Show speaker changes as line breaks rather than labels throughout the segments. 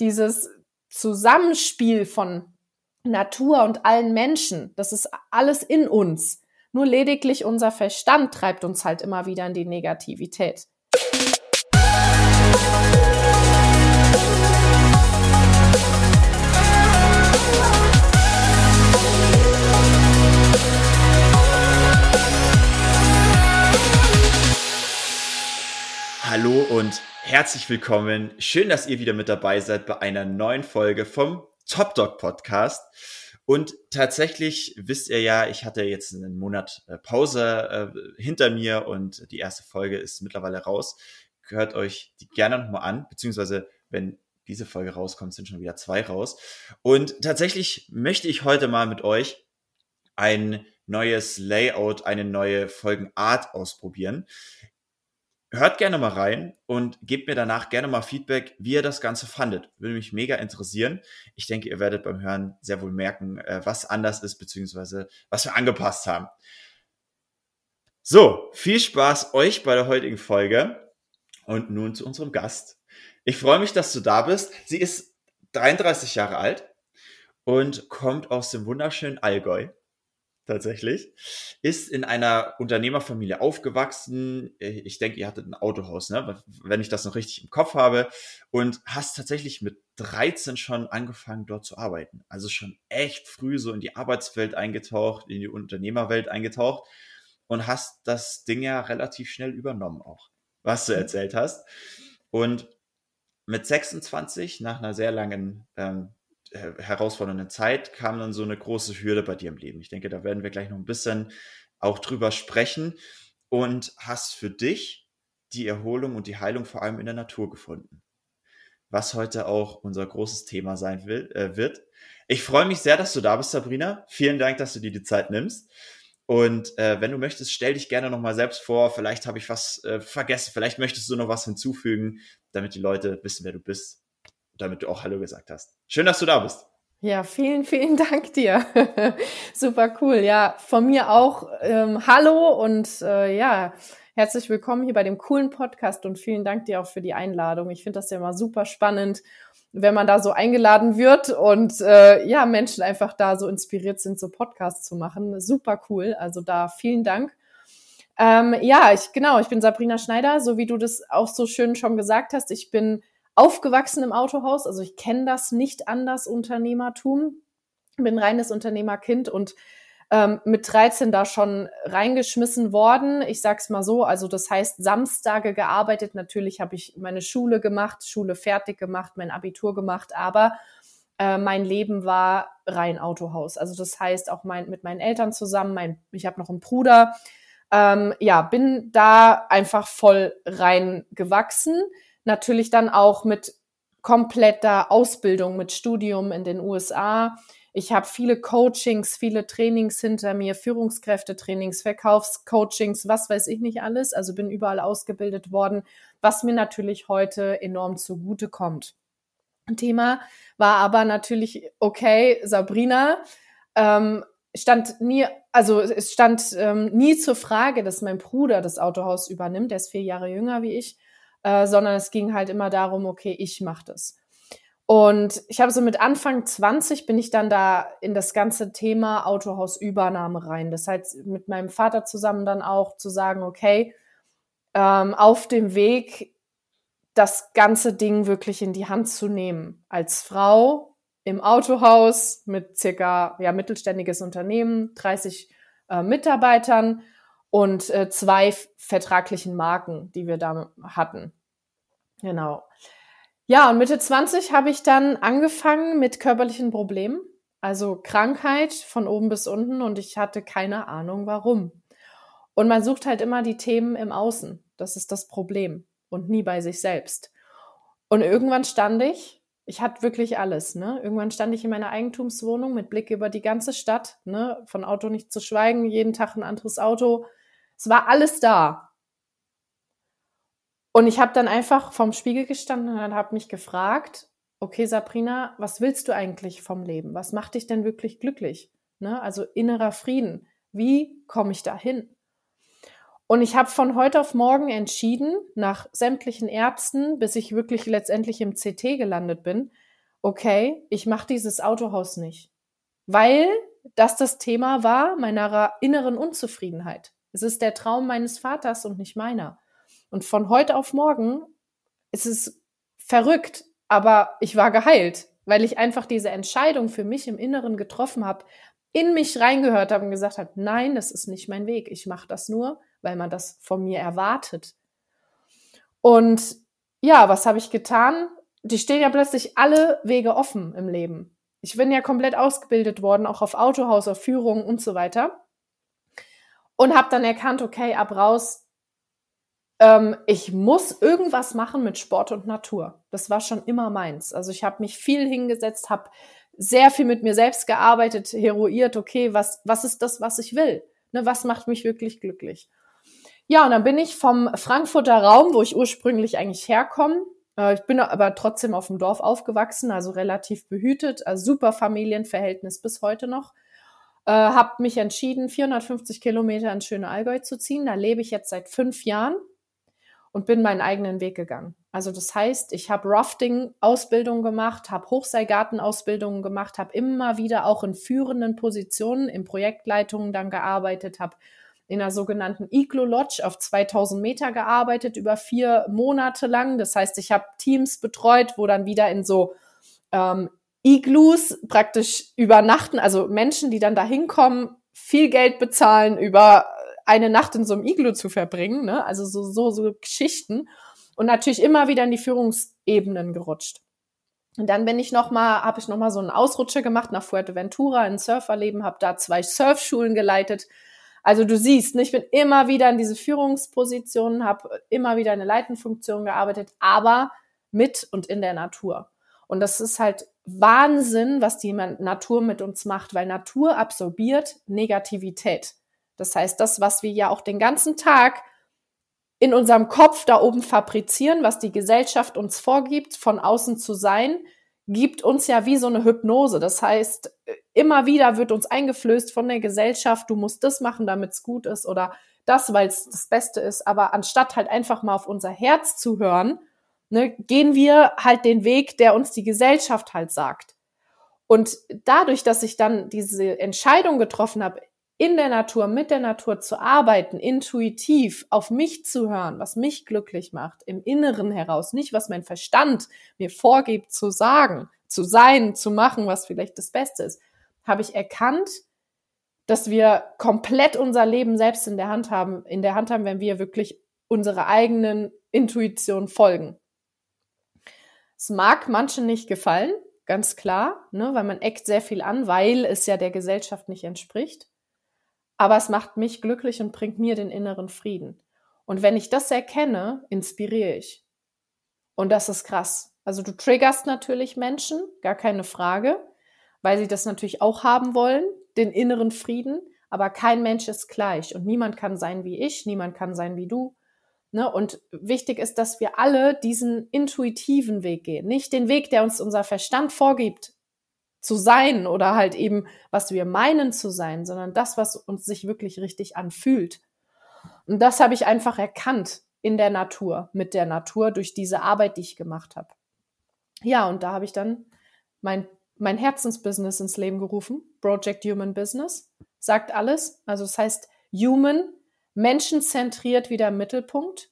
dieses Zusammenspiel von Natur und allen Menschen, das ist alles in uns. Nur lediglich unser Verstand treibt uns halt immer wieder in die Negativität.
Hallo und herzlich willkommen. Schön, dass ihr wieder mit dabei seid bei einer neuen Folge vom Top Dog Podcast. Und tatsächlich wisst ihr ja, ich hatte jetzt einen Monat äh, Pause äh, hinter mir und die erste Folge ist mittlerweile raus. Hört euch die gerne nochmal an, beziehungsweise wenn diese Folge rauskommt, sind schon wieder zwei raus. Und tatsächlich möchte ich heute mal mit euch ein neues Layout, eine neue Folgenart ausprobieren. Hört gerne mal rein und gebt mir danach gerne mal Feedback, wie ihr das Ganze fandet. Würde mich mega interessieren. Ich denke, ihr werdet beim Hören sehr wohl merken, äh, was anders ist, beziehungsweise was wir angepasst haben. So, viel Spaß euch bei der heutigen Folge und nun zu unserem Gast. Ich freue mich, dass du da bist. Sie ist 33 Jahre alt und kommt aus dem wunderschönen Allgäu tatsächlich. Ist in einer Unternehmerfamilie aufgewachsen. Ich denke, ihr hattet ein Autohaus, ne? wenn ich das noch richtig im Kopf habe. Und hast tatsächlich mit 13 schon angefangen, dort zu arbeiten. Also schon echt früh so in die Arbeitswelt eingetaucht, in die Unternehmerwelt eingetaucht. Und hast das Ding ja relativ schnell übernommen auch, was du mhm. erzählt hast. Und mit 26, nach einer sehr langen ähm, herausfordernden Zeit kam dann so eine große Hürde bei dir im Leben. Ich denke, da werden wir gleich noch ein bisschen auch drüber sprechen und hast für dich die Erholung und die Heilung vor allem in der Natur gefunden. Was heute auch unser großes Thema sein will, äh, wird. Ich freue mich sehr, dass du da bist, Sabrina. Vielen Dank, dass du dir die Zeit nimmst. Und äh, wenn du möchtest, stell dich gerne nochmal selbst vor. Vielleicht habe ich was äh, vergessen. Vielleicht möchtest du noch was hinzufügen, damit die Leute wissen, wer du bist damit du auch Hallo gesagt hast. Schön, dass du da bist.
Ja, vielen, vielen Dank dir. Super cool. Ja, von mir auch ähm, Hallo und äh, ja, herzlich willkommen hier bei dem coolen Podcast und vielen Dank dir auch für die Einladung. Ich finde das ja immer super spannend, wenn man da so eingeladen wird und äh, ja, Menschen einfach da so inspiriert sind, so Podcasts zu machen. Super cool. Also da vielen Dank. Ähm, ja, ich genau, ich bin Sabrina Schneider, so wie du das auch so schön schon gesagt hast. Ich bin aufgewachsen im Autohaus, also ich kenne das nicht anders, Unternehmertum. Bin reines Unternehmerkind und ähm, mit 13 da schon reingeschmissen worden. Ich sag's mal so, also das heißt Samstage gearbeitet. Natürlich habe ich meine Schule gemacht, Schule fertig gemacht, mein Abitur gemacht, aber äh, mein Leben war rein Autohaus. Also das heißt auch mein, mit meinen Eltern zusammen. Mein, ich habe noch einen Bruder. Ähm, ja, bin da einfach voll rein gewachsen natürlich dann auch mit kompletter Ausbildung, mit Studium in den USA. Ich habe viele Coachings, viele Trainings hinter mir, Führungskräftetrainings, Verkaufscoachings, was weiß ich nicht alles. Also bin überall ausgebildet worden, was mir natürlich heute enorm zugute kommt. Thema war aber natürlich, okay, Sabrina, ähm, stand nie, also es stand ähm, nie zur Frage, dass mein Bruder das Autohaus übernimmt. Der ist vier Jahre jünger wie ich. Äh, sondern es ging halt immer darum, okay, ich mache das. Und ich habe so mit Anfang 20 bin ich dann da in das ganze Thema Autohausübernahme rein. Das heißt, mit meinem Vater zusammen dann auch zu sagen, okay, ähm, auf dem Weg das ganze Ding wirklich in die Hand zu nehmen. Als Frau im Autohaus mit circa, ja, mittelständiges Unternehmen, 30 äh, Mitarbeitern und äh, zwei vertraglichen Marken, die wir da hatten. Genau. Ja, und Mitte 20 habe ich dann angefangen mit körperlichen Problemen, also Krankheit von oben bis unten und ich hatte keine Ahnung warum. Und man sucht halt immer die Themen im Außen. Das ist das Problem und nie bei sich selbst. Und irgendwann stand ich, ich hatte wirklich alles, ne? Irgendwann stand ich in meiner Eigentumswohnung mit Blick über die ganze Stadt, ne? Von Auto nicht zu schweigen, jeden Tag ein anderes Auto, es war alles da. Und ich habe dann einfach vorm Spiegel gestanden und habe mich gefragt, okay, Sabrina, was willst du eigentlich vom Leben? Was macht dich denn wirklich glücklich? Ne? Also innerer Frieden. Wie komme ich da hin? Und ich habe von heute auf morgen entschieden, nach sämtlichen Ärzten, bis ich wirklich letztendlich im CT gelandet bin, okay, ich mache dieses Autohaus nicht, weil das das Thema war meiner inneren Unzufriedenheit. Es ist der Traum meines Vaters und nicht meiner. Und von heute auf morgen ist es verrückt, aber ich war geheilt, weil ich einfach diese Entscheidung für mich im Inneren getroffen habe, in mich reingehört habe und gesagt habe, nein, das ist nicht mein Weg. Ich mache das nur, weil man das von mir erwartet. Und ja, was habe ich getan? Die stehen ja plötzlich alle Wege offen im Leben. Ich bin ja komplett ausgebildet worden, auch auf Autohaus, auf Führung und so weiter. Und habe dann erkannt, okay, ab raus, ähm, ich muss irgendwas machen mit Sport und Natur. Das war schon immer meins. Also ich habe mich viel hingesetzt, habe sehr viel mit mir selbst gearbeitet, heroiert, okay, was, was ist das, was ich will? Ne, was macht mich wirklich glücklich? Ja, und dann bin ich vom Frankfurter Raum, wo ich ursprünglich eigentlich herkomme. Äh, ich bin aber trotzdem auf dem Dorf aufgewachsen, also relativ behütet, also super Familienverhältnis bis heute noch. Äh, habe mich entschieden, 450 Kilometer ins schöne Allgäu zu ziehen. Da lebe ich jetzt seit fünf Jahren und bin meinen eigenen Weg gegangen. Also das heißt, ich habe Rafting-Ausbildung gemacht, habe Hochseilgarten-Ausbildungen gemacht, habe immer wieder auch in führenden Positionen in Projektleitungen dann gearbeitet, habe in einer sogenannten Iglo Lodge auf 2000 Meter gearbeitet, über vier Monate lang. Das heißt, ich habe Teams betreut, wo dann wieder in so ähm, Iglus praktisch übernachten, also Menschen, die dann da hinkommen, viel Geld bezahlen, über eine Nacht in so einem Iglu zu verbringen, ne? also so, so, so Geschichten und natürlich immer wieder in die Führungsebenen gerutscht. Und dann bin ich noch mal, habe ich noch mal so einen Ausrutscher gemacht nach Fuerteventura, ein Surferleben, habe da zwei Surfschulen geleitet. Also du siehst, ne, ich bin immer wieder in diese Führungspositionen, habe immer wieder eine Leitenfunktion gearbeitet, aber mit und in der Natur. Und das ist halt Wahnsinn, was die Natur mit uns macht, weil Natur absorbiert Negativität. Das heißt, das, was wir ja auch den ganzen Tag in unserem Kopf da oben fabrizieren, was die Gesellschaft uns vorgibt, von außen zu sein, gibt uns ja wie so eine Hypnose. Das heißt, immer wieder wird uns eingeflößt von der Gesellschaft, du musst das machen, damit es gut ist oder das, weil es das Beste ist. Aber anstatt halt einfach mal auf unser Herz zu hören, ne, gehen wir halt den Weg, der uns die Gesellschaft halt sagt. Und dadurch, dass ich dann diese Entscheidung getroffen habe, in der Natur, mit der Natur zu arbeiten, intuitiv auf mich zu hören, was mich glücklich macht, im Inneren heraus, nicht was mein Verstand mir vorgibt zu sagen, zu sein, zu machen, was vielleicht das Beste ist, habe ich erkannt, dass wir komplett unser Leben selbst in der Hand haben, in der Hand haben, wenn wir wirklich unserer eigenen Intuition folgen. Es mag manchen nicht gefallen, ganz klar, ne, weil man eckt sehr viel an, weil es ja der Gesellschaft nicht entspricht aber es macht mich glücklich und bringt mir den inneren Frieden. Und wenn ich das erkenne, inspiriere ich. Und das ist krass. Also du triggerst natürlich Menschen, gar keine Frage, weil sie das natürlich auch haben wollen, den inneren Frieden. Aber kein Mensch ist gleich und niemand kann sein wie ich, niemand kann sein wie du. Ne? Und wichtig ist, dass wir alle diesen intuitiven Weg gehen, nicht den Weg, der uns unser Verstand vorgibt, zu sein oder halt eben, was wir meinen zu sein, sondern das, was uns sich wirklich richtig anfühlt. Und das habe ich einfach erkannt in der Natur, mit der Natur, durch diese Arbeit, die ich gemacht habe. Ja, und da habe ich dann mein, mein Herzensbusiness ins Leben gerufen, Project Human Business, sagt alles. Also es das heißt Human, menschenzentriert wieder im Mittelpunkt.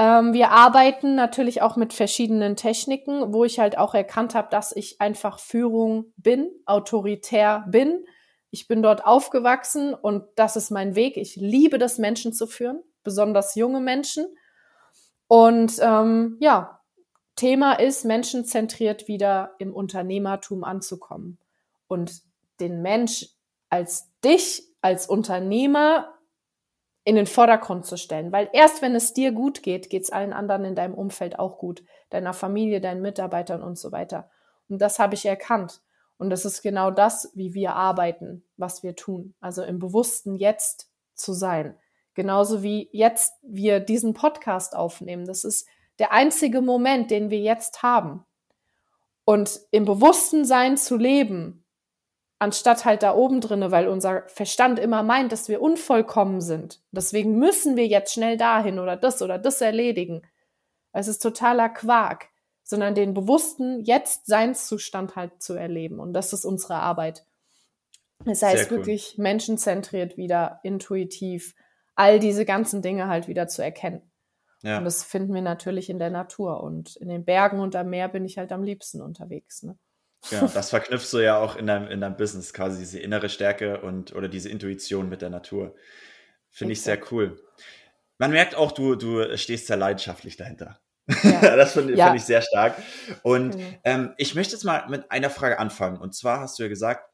Ähm, wir arbeiten natürlich auch mit verschiedenen Techniken, wo ich halt auch erkannt habe, dass ich einfach Führung bin, autoritär bin. Ich bin dort aufgewachsen und das ist mein Weg. Ich liebe das, Menschen zu führen, besonders junge Menschen. Und ähm, ja, Thema ist, menschenzentriert wieder im Unternehmertum anzukommen und den Mensch als dich, als Unternehmer in den Vordergrund zu stellen. Weil erst wenn es dir gut geht, geht es allen anderen in deinem Umfeld auch gut, deiner Familie, deinen Mitarbeitern und so weiter. Und das habe ich erkannt. Und das ist genau das, wie wir arbeiten, was wir tun. Also im bewussten Jetzt zu sein. Genauso wie jetzt wir diesen Podcast aufnehmen. Das ist der einzige Moment, den wir jetzt haben. Und im bewussten Sein zu leben, anstatt halt da oben drinne, weil unser Verstand immer meint, dass wir unvollkommen sind. Deswegen müssen wir jetzt schnell dahin oder das oder das erledigen. Es ist totaler Quark, sondern den bewussten Jetzt-Seinszustand halt zu erleben. Und das ist unsere Arbeit. Das heißt cool. wirklich menschenzentriert wieder, intuitiv, all diese ganzen Dinge halt wieder zu erkennen. Ja. Und das finden wir natürlich in der Natur. Und in den Bergen und am Meer bin ich halt am liebsten unterwegs. Ne?
Ja, das verknüpfst du ja auch in deinem, in deinem Business, quasi diese innere Stärke und oder diese Intuition mit der Natur. Finde ich sehr cool. Man merkt auch, du, du stehst sehr leidenschaftlich dahinter. Ja. das finde ja. find ich sehr stark. Und mhm. ähm, ich möchte jetzt mal mit einer Frage anfangen. Und zwar hast du ja gesagt,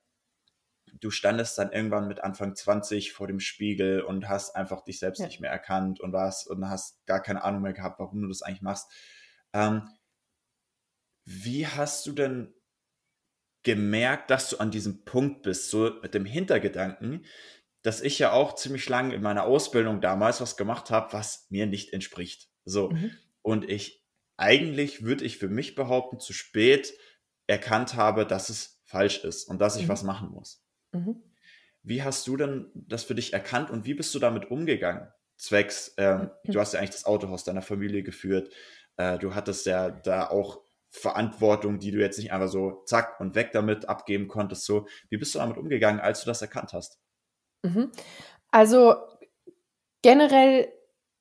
du standest dann irgendwann mit Anfang 20 vor dem Spiegel und hast einfach dich selbst ja. nicht mehr erkannt und warst und hast gar keine Ahnung mehr gehabt, warum du das eigentlich machst. Ähm, wie hast du denn gemerkt, dass du an diesem Punkt bist, so mit dem Hintergedanken, dass ich ja auch ziemlich lange in meiner Ausbildung damals was gemacht habe, was mir nicht entspricht. So. Mhm. Und ich eigentlich würde ich für mich behaupten, zu spät erkannt habe, dass es falsch ist und dass ich mhm. was machen muss. Mhm. Wie hast du denn das für dich erkannt und wie bist du damit umgegangen? Zwecks, ähm, du hast ja eigentlich das Autohaus deiner Familie geführt. Äh, du hattest ja da auch Verantwortung, die du jetzt nicht einfach so zack und weg damit abgeben konntest. So, wie bist du damit umgegangen, als du das erkannt hast?
Mhm. Also generell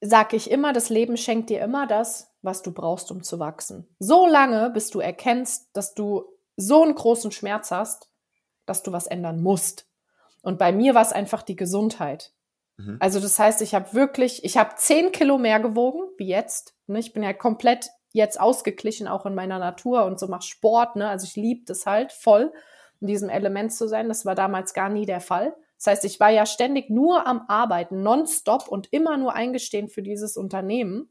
sage ich immer, das Leben schenkt dir immer das, was du brauchst, um zu wachsen. So lange, bis du erkennst, dass du so einen großen Schmerz hast, dass du was ändern musst. Und bei mir war es einfach die Gesundheit. Mhm. Also das heißt, ich habe wirklich, ich habe zehn Kilo mehr gewogen wie jetzt. Ne? Ich bin ja komplett jetzt ausgeglichen, auch in meiner Natur und so mache Sport. Ne? Also ich liebe das halt voll, in diesem Element zu sein. Das war damals gar nie der Fall. Das heißt, ich war ja ständig nur am Arbeiten, nonstop und immer nur eingestehen für dieses Unternehmen.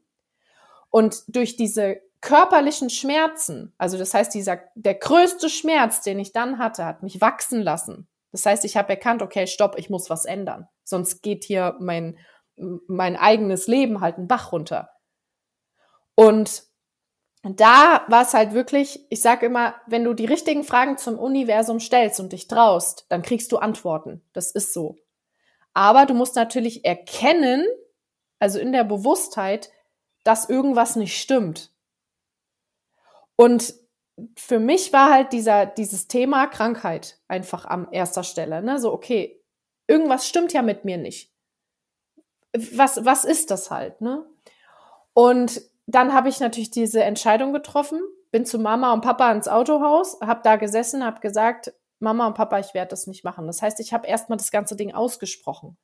Und durch diese körperlichen Schmerzen, also das heißt, dieser, der größte Schmerz, den ich dann hatte, hat mich wachsen lassen. Das heißt, ich habe erkannt, okay, stopp, ich muss was ändern. Sonst geht hier mein, mein eigenes Leben halt einen Bach runter. Und da war es halt wirklich, ich sage immer, wenn du die richtigen Fragen zum Universum stellst und dich traust, dann kriegst du Antworten. Das ist so. Aber du musst natürlich erkennen, also in der Bewusstheit, dass irgendwas nicht stimmt. Und für mich war halt dieser, dieses Thema Krankheit einfach am erster Stelle. Ne? So, okay, irgendwas stimmt ja mit mir nicht. Was, was ist das halt, ne? Und dann habe ich natürlich diese Entscheidung getroffen, bin zu Mama und Papa ins Autohaus, habe da gesessen, habe gesagt, Mama und Papa, ich werde das nicht machen. Das heißt, ich habe erstmal das ganze Ding ausgesprochen.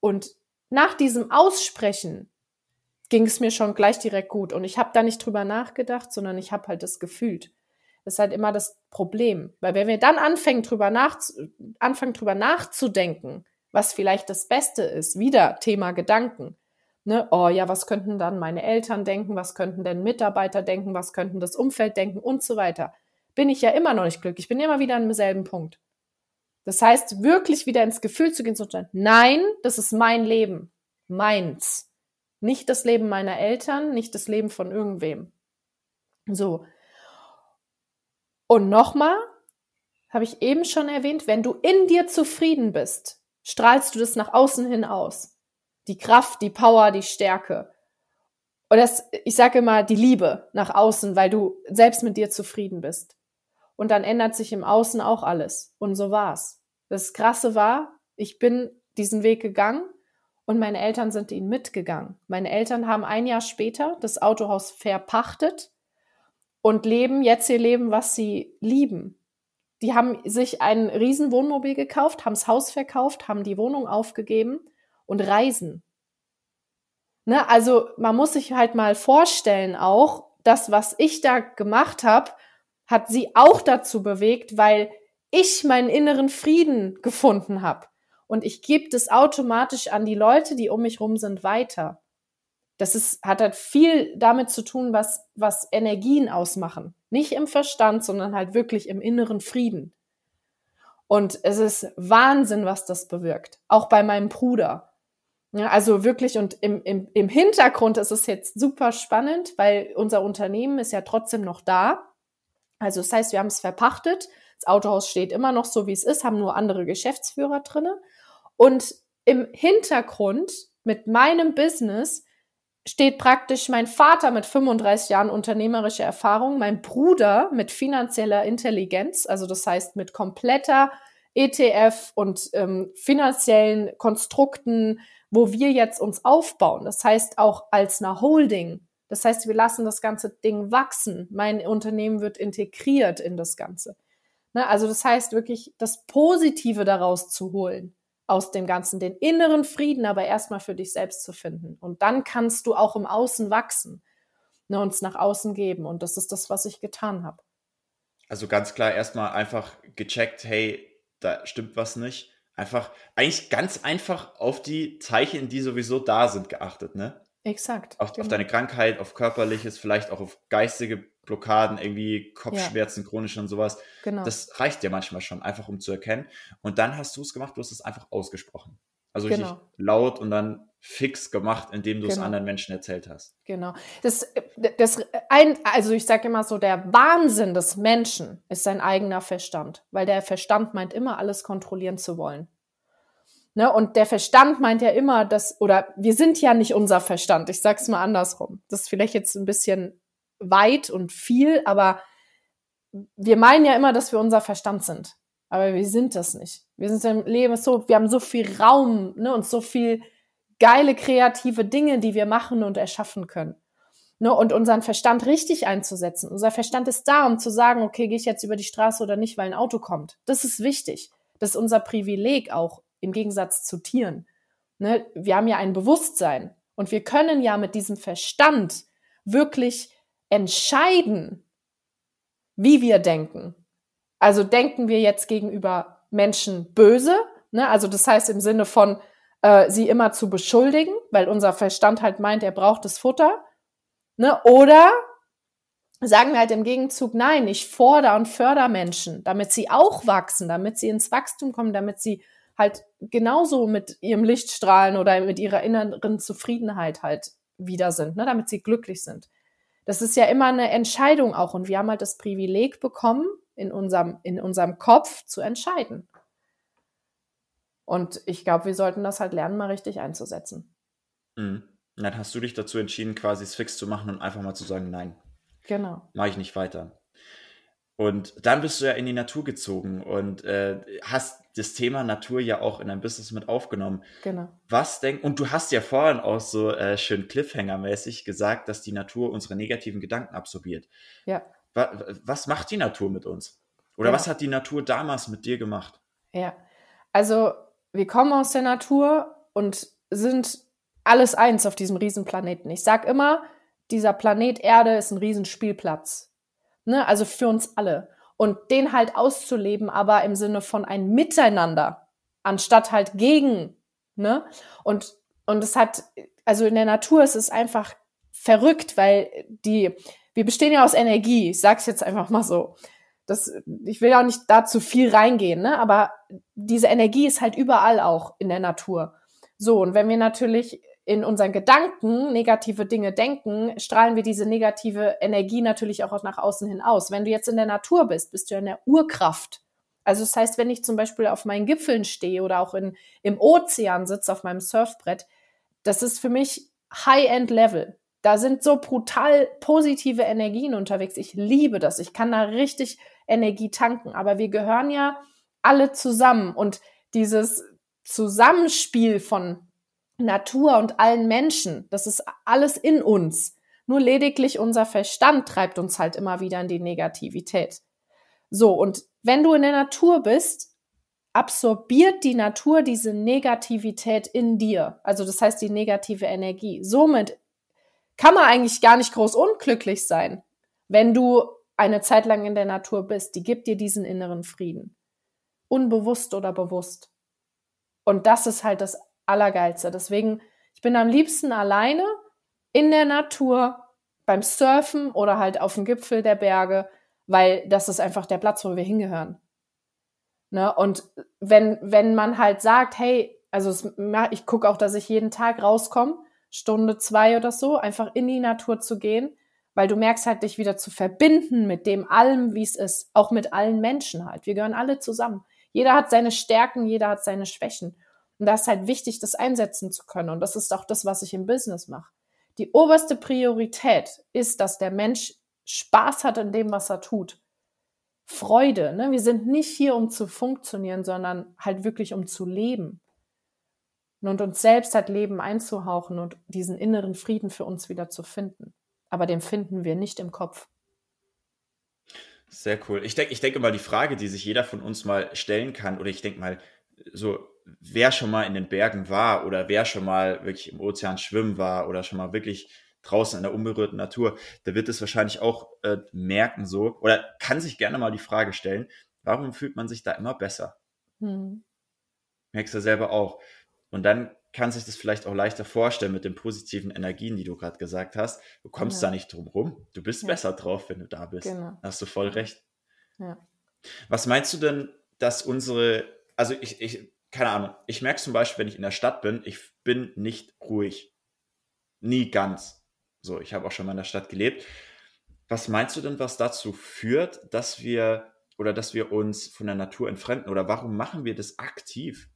Und nach diesem Aussprechen ging es mir schon gleich direkt gut. Und ich habe da nicht drüber nachgedacht, sondern ich habe halt das gefühlt. Das ist halt immer das Problem. Weil wenn wir dann anfangen drüber, nach, anfangen, drüber nachzudenken, was vielleicht das Beste ist, wieder Thema Gedanken. Ne? Oh ja, was könnten dann meine Eltern denken, was könnten denn Mitarbeiter denken, was könnten das Umfeld denken und so weiter. Bin ich ja immer noch nicht glücklich, ich bin immer wieder an demselben Punkt. Das heißt, wirklich wieder ins Gefühl zu gehen, zu sagen, nein, das ist mein Leben, meins. Nicht das Leben meiner Eltern, nicht das Leben von irgendwem. So. Und nochmal, habe ich eben schon erwähnt, wenn du in dir zufrieden bist, strahlst du das nach außen hin aus. Die Kraft, die Power, die Stärke. Und das, ich sage immer, die Liebe nach außen, weil du selbst mit dir zufrieden bist. Und dann ändert sich im Außen auch alles. Und so war's. Das Krasse war, ich bin diesen Weg gegangen und meine Eltern sind ihn mitgegangen. Meine Eltern haben ein Jahr später das Autohaus verpachtet und leben jetzt ihr Leben, was sie lieben. Die haben sich ein Riesenwohnmobil gekauft, haben das Haus verkauft, haben die Wohnung aufgegeben und reisen. Ne, also man muss sich halt mal vorstellen auch, das, was ich da gemacht habe, hat sie auch dazu bewegt, weil ich meinen inneren Frieden gefunden habe und ich gebe das automatisch an die Leute, die um mich rum sind, weiter. Das ist, hat halt viel damit zu tun, was, was Energien ausmachen. Nicht im Verstand, sondern halt wirklich im inneren Frieden. Und es ist Wahnsinn, was das bewirkt. Auch bei meinem Bruder. Ja, also wirklich, und im, im, im Hintergrund ist es jetzt super spannend, weil unser Unternehmen ist ja trotzdem noch da. Also das heißt, wir haben es verpachtet. Das Autohaus steht immer noch so, wie es ist, haben nur andere Geschäftsführer drinne. Und im Hintergrund mit meinem Business steht praktisch mein Vater mit 35 Jahren unternehmerischer Erfahrung, mein Bruder mit finanzieller Intelligenz, also das heißt mit kompletter ETF und ähm, finanziellen Konstrukten, wo wir jetzt uns aufbauen. Das heißt auch als eine Holding. Das heißt, wir lassen das ganze Ding wachsen. Mein Unternehmen wird integriert in das Ganze. Ne? Also das heißt wirklich, das Positive daraus zu holen aus dem Ganzen, den inneren Frieden aber erstmal für dich selbst zu finden. Und dann kannst du auch im Außen wachsen ne, und es nach außen geben. Und das ist das, was ich getan habe.
Also ganz klar erstmal einfach gecheckt, hey, da stimmt was nicht. Einfach, eigentlich ganz einfach auf die Zeichen, die sowieso da sind, geachtet, ne?
Exakt.
Auf, genau. auf deine Krankheit, auf körperliches, vielleicht auch auf geistige Blockaden, irgendwie Kopfschmerzen, ja. chronisch und sowas. Genau. Das reicht ja manchmal schon, einfach um zu erkennen. Und dann hast du es gemacht, du hast es einfach ausgesprochen. Also genau. richtig laut und dann fix gemacht, indem du genau. es anderen Menschen erzählt hast.
Genau. Das, das ein, also ich sage immer so, der Wahnsinn des Menschen ist sein eigener Verstand, weil der Verstand meint immer, alles kontrollieren zu wollen. Ne? Und der Verstand meint ja immer, dass, oder wir sind ja nicht unser Verstand. Ich sag's mal andersrum. Das ist vielleicht jetzt ein bisschen weit und viel, aber wir meinen ja immer, dass wir unser Verstand sind. Aber wir sind das nicht. Wir sind im Leben so, wir haben so viel Raum, ne, und so viel geile kreative Dinge, die wir machen und erschaffen können. Ne, und unseren Verstand richtig einzusetzen. Unser Verstand ist da, um zu sagen, okay, gehe ich jetzt über die Straße oder nicht, weil ein Auto kommt. Das ist wichtig. Das ist unser Privileg auch im Gegensatz zu Tieren. Ne, wir haben ja ein Bewusstsein und wir können ja mit diesem Verstand wirklich entscheiden, wie wir denken. Also denken wir jetzt gegenüber Menschen böse, ne? also das heißt im Sinne von äh, sie immer zu beschuldigen, weil unser Verstand halt meint, er braucht das Futter, ne? oder sagen wir halt im Gegenzug, nein, ich fordere und fördere Menschen, damit sie auch wachsen, damit sie ins Wachstum kommen, damit sie halt genauso mit ihrem Lichtstrahlen oder mit ihrer inneren Zufriedenheit halt wieder sind, ne? damit sie glücklich sind das ist ja immer eine Entscheidung auch. Und wir haben halt das Privileg bekommen, in unserem, in unserem Kopf zu entscheiden. Und ich glaube, wir sollten das halt lernen, mal richtig einzusetzen.
Mhm. Dann hast du dich dazu entschieden, quasi es fix zu machen und einfach mal zu sagen, nein. Genau. Mache ich nicht weiter. Und dann bist du ja in die Natur gezogen und äh, hast das Thema Natur ja auch in dein Business mit aufgenommen. Genau. Was denk und du hast ja vorhin auch so äh, schön Cliffhanger-mäßig gesagt, dass die Natur unsere negativen Gedanken absorbiert. Ja. Was, was macht die Natur mit uns? Oder ja. was hat die Natur damals mit dir gemacht?
Ja, also wir kommen aus der Natur und sind alles eins auf diesem Riesenplaneten. Ich sag immer, dieser Planet Erde ist ein Riesenspielplatz. Ne? Also für uns alle. Und den halt auszuleben, aber im Sinne von ein Miteinander, anstatt halt gegen. Ne? Und, und es hat, also in der Natur ist es einfach verrückt, weil die, wir bestehen ja aus Energie, ich sag's jetzt einfach mal so. Das, ich will ja auch nicht da zu viel reingehen, ne? aber diese Energie ist halt überall auch in der Natur. So, und wenn wir natürlich in unseren Gedanken negative Dinge denken, strahlen wir diese negative Energie natürlich auch nach außen hin aus. Wenn du jetzt in der Natur bist, bist du in der Urkraft. Also das heißt, wenn ich zum Beispiel auf meinen Gipfeln stehe oder auch in, im Ozean sitze auf meinem Surfbrett, das ist für mich High-End-Level. Da sind so brutal positive Energien unterwegs. Ich liebe das. Ich kann da richtig Energie tanken. Aber wir gehören ja alle zusammen und dieses Zusammenspiel von Natur und allen Menschen. Das ist alles in uns. Nur lediglich unser Verstand treibt uns halt immer wieder in die Negativität. So, und wenn du in der Natur bist, absorbiert die Natur diese Negativität in dir. Also das heißt die negative Energie. Somit kann man eigentlich gar nicht groß unglücklich sein, wenn du eine Zeit lang in der Natur bist. Die gibt dir diesen inneren Frieden. Unbewusst oder bewusst. Und das ist halt das Allergeilste. Deswegen, ich bin am liebsten alleine in der Natur, beim Surfen oder halt auf dem Gipfel der Berge, weil das ist einfach der Platz, wo wir hingehören. Ne? Und wenn, wenn man halt sagt, hey, also es, ich gucke auch, dass ich jeden Tag rauskomme, Stunde, zwei oder so, einfach in die Natur zu gehen, weil du merkst halt, dich wieder zu verbinden mit dem allem, wie es ist, auch mit allen Menschen halt. Wir gehören alle zusammen. Jeder hat seine Stärken, jeder hat seine Schwächen. Und da ist halt wichtig, das einsetzen zu können. Und das ist auch das, was ich im Business mache. Die oberste Priorität ist, dass der Mensch Spaß hat in dem, was er tut. Freude. Ne? Wir sind nicht hier, um zu funktionieren, sondern halt wirklich, um zu leben. Und uns selbst halt Leben einzuhauchen und diesen inneren Frieden für uns wieder zu finden. Aber den finden wir nicht im Kopf.
Sehr cool. Ich denke ich denke mal, die Frage, die sich jeder von uns mal stellen kann, oder ich denke mal, so, wer schon mal in den Bergen war oder wer schon mal wirklich im Ozean schwimmen war oder schon mal wirklich draußen in der unberührten Natur, der wird es wahrscheinlich auch äh, merken so oder kann sich gerne mal die Frage stellen, warum fühlt man sich da immer besser? Hm. Merkst du selber auch. Und dann kann sich das vielleicht auch leichter vorstellen mit den positiven Energien, die du gerade gesagt hast. Du kommst ja. da nicht drum rum. Du bist ja. besser drauf, wenn du da bist. Genau. Hast du voll recht. Ja. Was meinst du denn, dass unsere, also ich, ich, keine Ahnung, ich merke zum Beispiel, wenn ich in der Stadt bin, ich bin nicht ruhig. Nie ganz. So, ich habe auch schon mal in der Stadt gelebt. Was meinst du denn, was dazu führt, dass wir oder dass wir uns von der Natur entfremden? Oder warum machen wir das aktiv?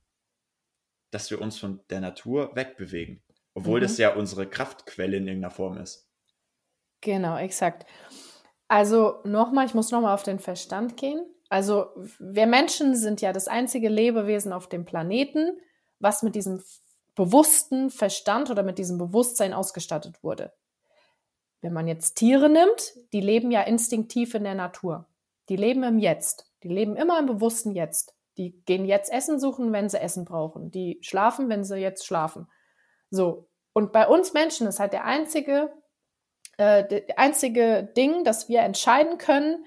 Dass wir uns von der Natur wegbewegen, obwohl mhm. das ja unsere Kraftquelle in irgendeiner Form ist.
Genau, exakt. Also nochmal, ich muss nochmal auf den Verstand gehen. Also wir Menschen sind ja das einzige Lebewesen auf dem Planeten, was mit diesem bewussten Verstand oder mit diesem Bewusstsein ausgestattet wurde. Wenn man jetzt Tiere nimmt, die leben ja instinktiv in der Natur. Die leben im Jetzt. Die leben immer im bewussten Jetzt. Die gehen jetzt Essen suchen, wenn sie Essen brauchen. Die schlafen, wenn sie jetzt schlafen. So. Und bei uns Menschen ist halt der einzige, äh, der einzige Ding, dass wir entscheiden können,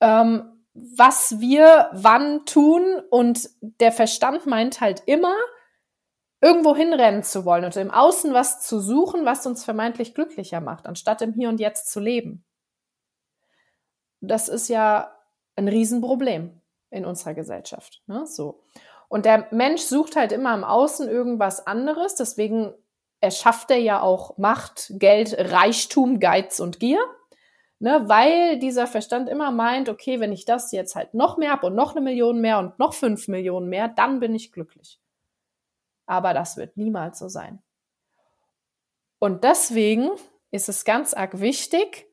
ähm, was wir wann tun. Und der Verstand meint halt immer, irgendwo hinrennen zu wollen und im Außen was zu suchen, was uns vermeintlich glücklicher macht, anstatt im Hier und Jetzt zu leben. Das ist ja ein Riesenproblem in unserer Gesellschaft. Ne? So. Und der Mensch sucht halt immer im Außen irgendwas anderes, deswegen erschafft er ja auch Macht, Geld, Reichtum, Geiz und Gier. Ne, weil dieser Verstand immer meint, okay, wenn ich das jetzt halt noch mehr habe und noch eine Million mehr und noch fünf Millionen mehr, dann bin ich glücklich aber das wird niemals so sein. Und deswegen ist es ganz arg wichtig,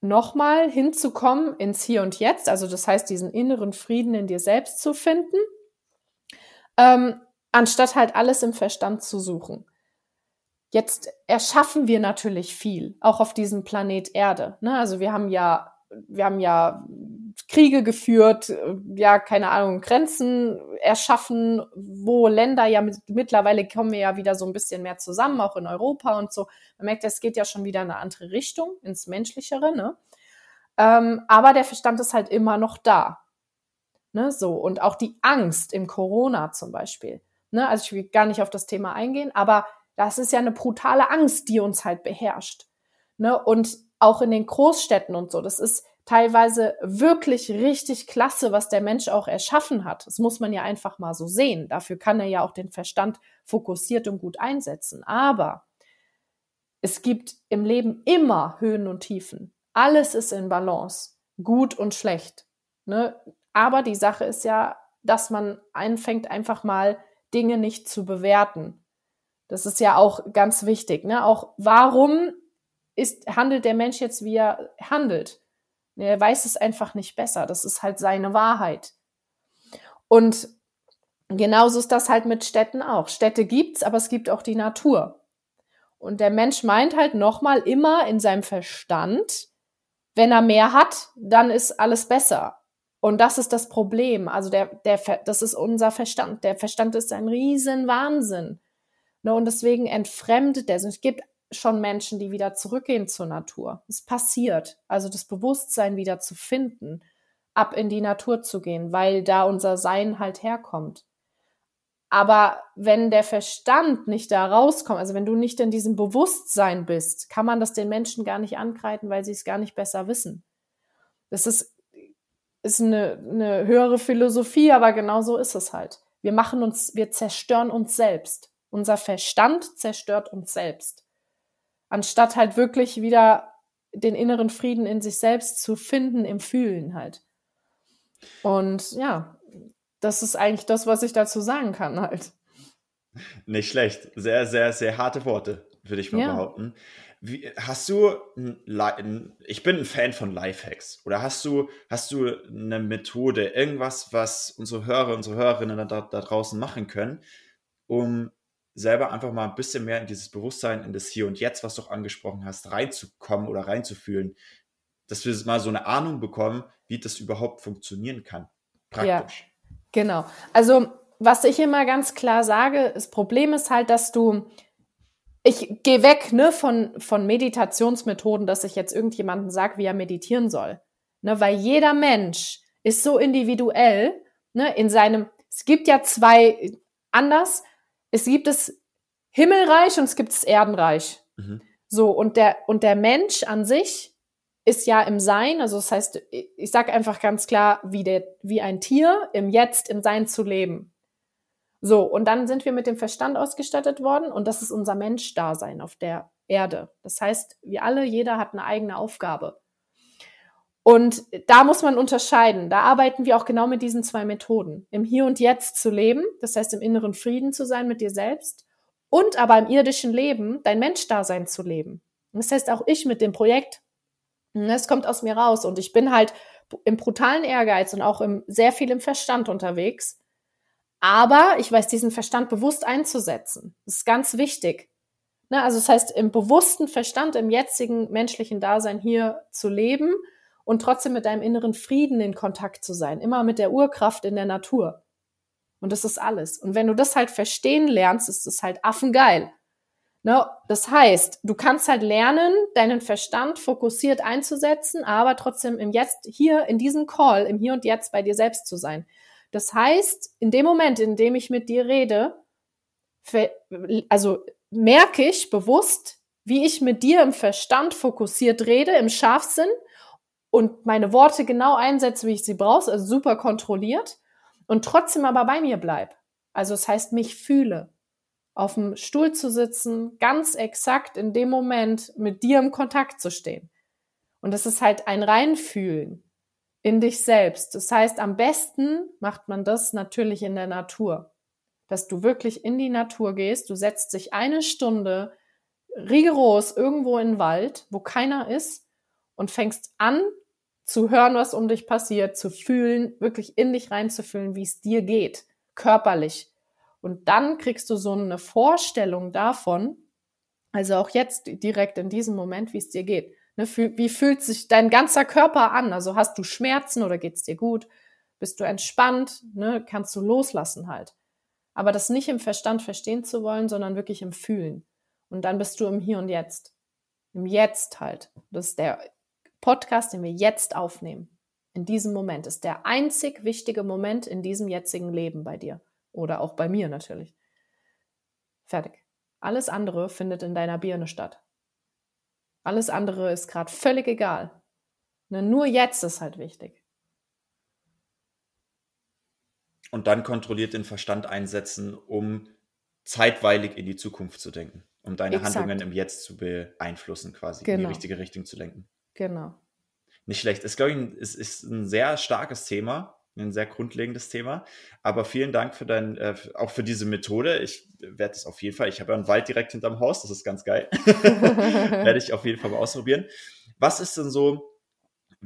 nochmal hinzukommen ins Hier und Jetzt, also das heißt, diesen inneren Frieden in dir selbst zu finden, ähm, anstatt halt alles im Verstand zu suchen. Jetzt erschaffen wir natürlich viel, auch auf diesem Planet Erde. Ne? Also wir haben ja, wir haben ja Kriege geführt, ja, keine Ahnung, Grenzen erschaffen, wo Länder ja mit, mittlerweile kommen wir ja wieder so ein bisschen mehr zusammen, auch in Europa und so. Man merkt, es geht ja schon wieder in eine andere Richtung, ins Menschlichere, ne? Ähm, aber der Verstand ist halt immer noch da. Ne, so. Und auch die Angst im Corona zum Beispiel. Ne, also ich will gar nicht auf das Thema eingehen, aber das ist ja eine brutale Angst, die uns halt beherrscht. Ne, und auch in den Großstädten und so. Das ist, teilweise wirklich richtig klasse, was der Mensch auch erschaffen hat. Das muss man ja einfach mal so sehen. Dafür kann er ja auch den Verstand fokussiert und gut einsetzen. Aber es gibt im Leben immer Höhen und Tiefen. Alles ist in Balance, gut und schlecht. Ne? Aber die Sache ist ja, dass man anfängt einfach mal Dinge nicht zu bewerten. Das ist ja auch ganz wichtig. Ne? Auch warum ist, handelt der Mensch jetzt, wie er handelt? Er weiß es einfach nicht besser. Das ist halt seine Wahrheit. Und genauso ist das halt mit Städten auch. Städte gibt's, aber es gibt auch die Natur. Und der Mensch meint halt nochmal immer in seinem Verstand, wenn er mehr hat, dann ist alles besser. Und das ist das Problem. Also der, der, das ist unser Verstand. Der Verstand ist ein riesen Wahnsinn. Ne, und deswegen entfremdet er. Es gibt schon Menschen, die wieder zurückgehen zur Natur. Es passiert. Also das Bewusstsein wieder zu finden, ab in die Natur zu gehen, weil da unser Sein halt herkommt. Aber wenn der Verstand nicht da rauskommt, also wenn du nicht in diesem Bewusstsein bist, kann man das den Menschen gar nicht angreifen, weil sie es gar nicht besser wissen. Das ist, ist eine, eine höhere Philosophie, aber genau so ist es halt. Wir machen uns, wir zerstören uns selbst. Unser Verstand zerstört uns selbst anstatt halt wirklich wieder den inneren Frieden in sich selbst zu finden im Fühlen halt. Und ja, das ist eigentlich das, was ich dazu sagen kann halt.
Nicht schlecht. Sehr, sehr, sehr harte Worte. würde ich mal ja. behaupten. Wie, hast du, ein, ich bin ein Fan von Lifehacks, oder hast du, hast du eine Methode, irgendwas, was unsere Hörer, unsere Hörerinnen da, da draußen machen können, um selber einfach mal ein bisschen mehr in dieses Bewusstsein, in das Hier und Jetzt, was du auch angesprochen hast, reinzukommen oder reinzufühlen, dass wir mal so eine Ahnung bekommen, wie das überhaupt funktionieren kann.
Praktisch. Ja, genau. Also, was ich immer ganz klar sage, das Problem ist halt, dass du ich gehe weg ne, von, von Meditationsmethoden, dass ich jetzt irgendjemandem sage, wie er meditieren soll. Ne, weil jeder Mensch ist so individuell ne, in seinem, es gibt ja zwei anders, es gibt das Himmelreich und es gibt das Erdenreich. Mhm. So, und der, und der Mensch an sich ist ja im Sein, also das heißt, ich sage einfach ganz klar, wie, der, wie ein Tier im Jetzt, im Sein zu leben. So, und dann sind wir mit dem Verstand ausgestattet worden und das ist unser Menschdasein auf der Erde. Das heißt, wir alle, jeder hat eine eigene Aufgabe. Und da muss man unterscheiden. Da arbeiten wir auch genau mit diesen zwei Methoden. Im Hier und Jetzt zu leben, das heißt im inneren Frieden zu sein mit dir selbst und aber im irdischen Leben dein Menschdasein zu leben. Das heißt auch ich mit dem Projekt, es kommt aus mir raus und ich bin halt im brutalen Ehrgeiz und auch im, sehr viel im Verstand unterwegs aber ich weiß, diesen Verstand bewusst einzusetzen. Das ist ganz wichtig. Ne? Also das heißt, im bewussten Verstand, im jetzigen menschlichen Dasein hier zu leben und trotzdem mit deinem inneren Frieden in Kontakt zu sein. Immer mit der Urkraft in der Natur. Und das ist alles. Und wenn du das halt verstehen lernst, ist das halt affengeil. Ne? Das heißt, du kannst halt lernen, deinen Verstand fokussiert einzusetzen, aber trotzdem im Jetzt, hier in diesem Call, im Hier und Jetzt bei dir selbst zu sein. Das heißt, in dem Moment, in dem ich mit dir rede, also merke ich bewusst, wie ich mit dir im Verstand fokussiert rede, im Scharfsinn und meine Worte genau einsetze, wie ich sie brauche, also super kontrolliert und trotzdem aber bei mir bleib. Also es das heißt, mich fühle. Auf dem Stuhl zu sitzen, ganz exakt in dem Moment mit dir im Kontakt zu stehen. Und das ist halt ein Reinfühlen in dich selbst. Das heißt, am besten macht man das natürlich in der Natur. Dass du wirklich in die Natur gehst, du setzt dich eine Stunde rigoros irgendwo in den Wald, wo keiner ist und fängst an zu hören, was um dich passiert, zu fühlen, wirklich in dich reinzufühlen, wie es dir geht, körperlich. Und dann kriegst du so eine Vorstellung davon, also auch jetzt direkt in diesem Moment, wie es dir geht. Ne, wie fühlt sich dein ganzer Körper an? Also hast du Schmerzen oder geht's dir gut? Bist du entspannt? Ne, kannst du loslassen halt. Aber das nicht im Verstand verstehen zu wollen, sondern wirklich im Fühlen. Und dann bist du im Hier und Jetzt. Im Jetzt halt. Das ist der Podcast, den wir jetzt aufnehmen. In diesem Moment ist der einzig wichtige Moment in diesem jetzigen Leben bei dir. Oder auch bei mir natürlich. Fertig. Alles andere findet in deiner Birne statt. Alles andere ist gerade völlig egal. Ne, nur jetzt ist halt wichtig.
Und dann kontrolliert den Verstand einsetzen, um zeitweilig in die Zukunft zu denken, um deine Exakt. Handlungen im Jetzt zu beeinflussen, quasi genau. in die genau. richtige Richtung zu lenken.
Genau.
Nicht schlecht. Ist, glaube ich, ist, ist ein sehr starkes Thema ein sehr grundlegendes Thema. Aber vielen Dank für dein, äh, auch für diese Methode. Ich werde es auf jeden Fall, ich habe ja einen Wald direkt hinterm Haus, das ist ganz geil. werde ich auf jeden Fall mal ausprobieren. Was ist denn so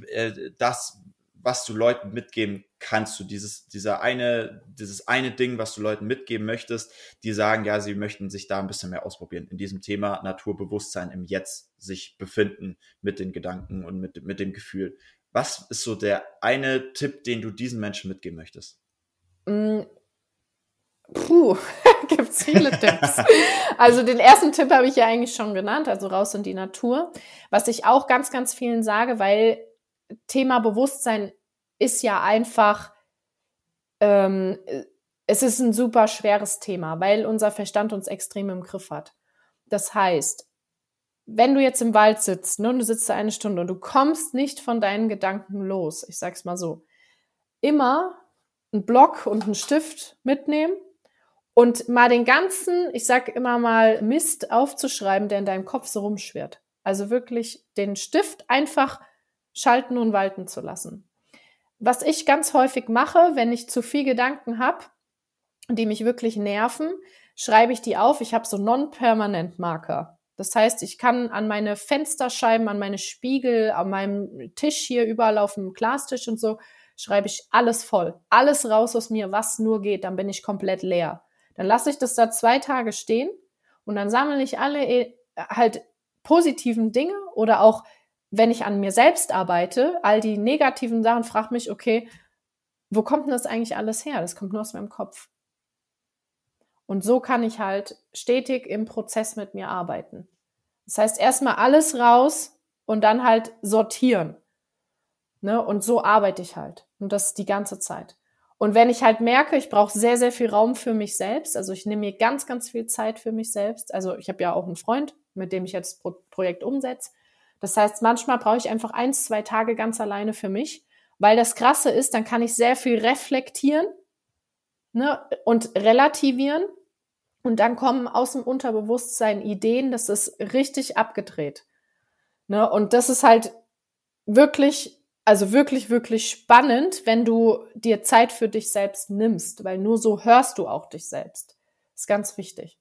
äh, das, was du Leuten mitgeben kannst, du dieses, dieser eine, dieses eine Ding, was du Leuten mitgeben möchtest, die sagen, ja, sie möchten sich da ein bisschen mehr ausprobieren in diesem Thema Naturbewusstsein im Jetzt sich befinden mit den Gedanken und mit, mit dem Gefühl. Was ist so der eine Tipp, den du diesen Menschen mitgeben möchtest?
Mm, puh, gibt es viele Tipps. also den ersten Tipp habe ich ja eigentlich schon genannt, also raus in die Natur. Was ich auch ganz, ganz vielen sage, weil Thema Bewusstsein ist ja einfach, ähm, es ist ein super schweres Thema, weil unser Verstand uns extrem im Griff hat. Das heißt, wenn du jetzt im Wald sitzt ne, und du sitzt da eine Stunde und du kommst nicht von deinen Gedanken los, ich sag's mal so, immer einen Block und einen Stift mitnehmen und mal den ganzen, ich sag immer mal, Mist aufzuschreiben, der in deinem Kopf so rumschwirrt. Also wirklich den Stift einfach schalten und walten zu lassen. Was ich ganz häufig mache, wenn ich zu viel Gedanken habe, die mich wirklich nerven, schreibe ich die auf. Ich habe so Non-Permanent Marker. Das heißt, ich kann an meine Fensterscheiben, an meine Spiegel, an meinem Tisch hier überall auf dem Glastisch und so, schreibe ich alles voll. Alles raus aus mir, was nur geht. Dann bin ich komplett leer. Dann lasse ich das da zwei Tage stehen und dann sammle ich alle äh, halt positiven Dinge oder auch, wenn ich an mir selbst arbeite, all die negativen Sachen, frage mich, okay, wo kommt denn das eigentlich alles her? Das kommt nur aus meinem Kopf. Und so kann ich halt stetig im Prozess mit mir arbeiten. Das heißt, erstmal alles raus und dann halt sortieren. Ne? Und so arbeite ich halt. Und das die ganze Zeit. Und wenn ich halt merke, ich brauche sehr, sehr viel Raum für mich selbst, also ich nehme mir ganz, ganz viel Zeit für mich selbst. Also ich habe ja auch einen Freund, mit dem ich jetzt das Projekt umsetze. Das heißt, manchmal brauche ich einfach eins, zwei Tage ganz alleine für mich, weil das Krasse ist, dann kann ich sehr viel reflektieren ne, und relativieren. Und dann kommen aus dem Unterbewusstsein Ideen, das ist richtig abgedreht. Ne, und das ist halt wirklich, also wirklich, wirklich spannend, wenn du dir Zeit für dich selbst nimmst, weil nur so hörst du auch dich selbst. Das ist ganz wichtig.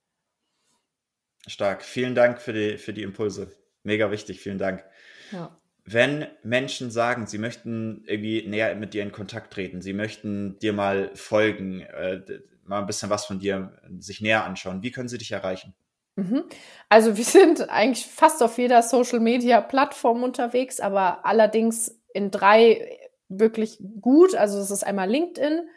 Stark. Vielen Dank für die, für die Impulse. Mega wichtig. Vielen Dank. Ja wenn Menschen sagen, sie möchten irgendwie näher mit dir in Kontakt treten, sie möchten dir mal folgen, äh, mal ein bisschen was von dir sich näher anschauen, wie können sie dich erreichen?
Mhm. Also wir sind eigentlich fast auf jeder Social-Media-Plattform unterwegs, aber allerdings in drei wirklich gut. Also es ist einmal LinkedIn,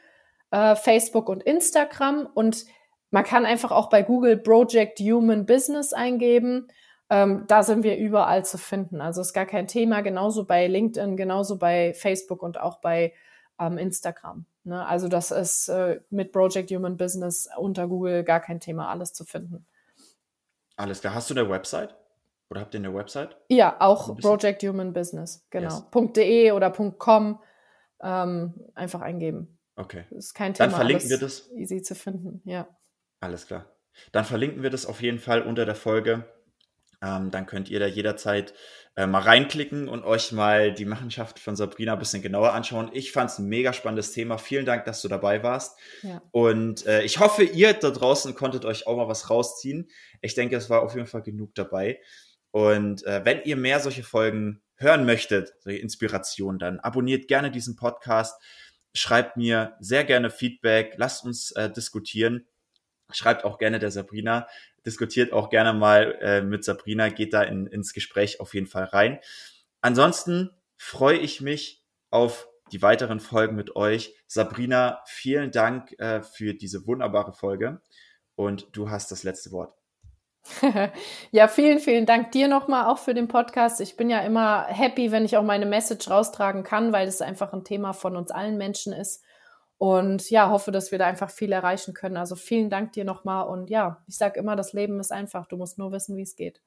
äh, Facebook und Instagram und man kann einfach auch bei Google Project Human Business eingeben ähm, da sind wir überall zu finden. Also ist gar kein Thema, genauso bei LinkedIn, genauso bei Facebook und auch bei ähm, Instagram. Ne? Also das ist äh, mit Project Human Business unter Google gar kein Thema, alles zu finden.
Alles klar. Hast du eine Website? Oder habt ihr eine Website?
Ja, auch Project Human Business, genau. Yes. .de oder .com ähm, einfach eingeben.
Okay.
Das ist kein Thema.
Dann verlinken wir das.
Easy zu finden, ja.
Alles klar. Dann verlinken wir das auf jeden Fall unter der Folge. Ähm, dann könnt ihr da jederzeit äh, mal reinklicken und euch mal die Machenschaft von Sabrina ein bisschen genauer anschauen. Ich fand es ein mega spannendes Thema. Vielen Dank, dass du dabei warst. Ja. Und äh, ich hoffe, ihr da draußen konntet euch auch mal was rausziehen. Ich denke, es war auf jeden Fall genug dabei. Und äh, wenn ihr mehr solche Folgen hören möchtet, solche Inspirationen, dann abonniert gerne diesen Podcast. Schreibt mir sehr gerne Feedback. Lasst uns äh, diskutieren. Schreibt auch gerne der Sabrina diskutiert auch gerne mal äh, mit Sabrina, geht da in, ins Gespräch auf jeden Fall rein. Ansonsten freue ich mich auf die weiteren Folgen mit euch. Sabrina, vielen Dank äh, für diese wunderbare Folge und du hast das letzte Wort.
ja, vielen, vielen Dank dir nochmal auch für den Podcast. Ich bin ja immer happy, wenn ich auch meine Message raustragen kann, weil es einfach ein Thema von uns allen Menschen ist. Und ja, hoffe, dass wir da einfach viel erreichen können. Also vielen Dank dir nochmal. Und ja, ich sage immer, das Leben ist einfach. Du musst nur wissen, wie es geht.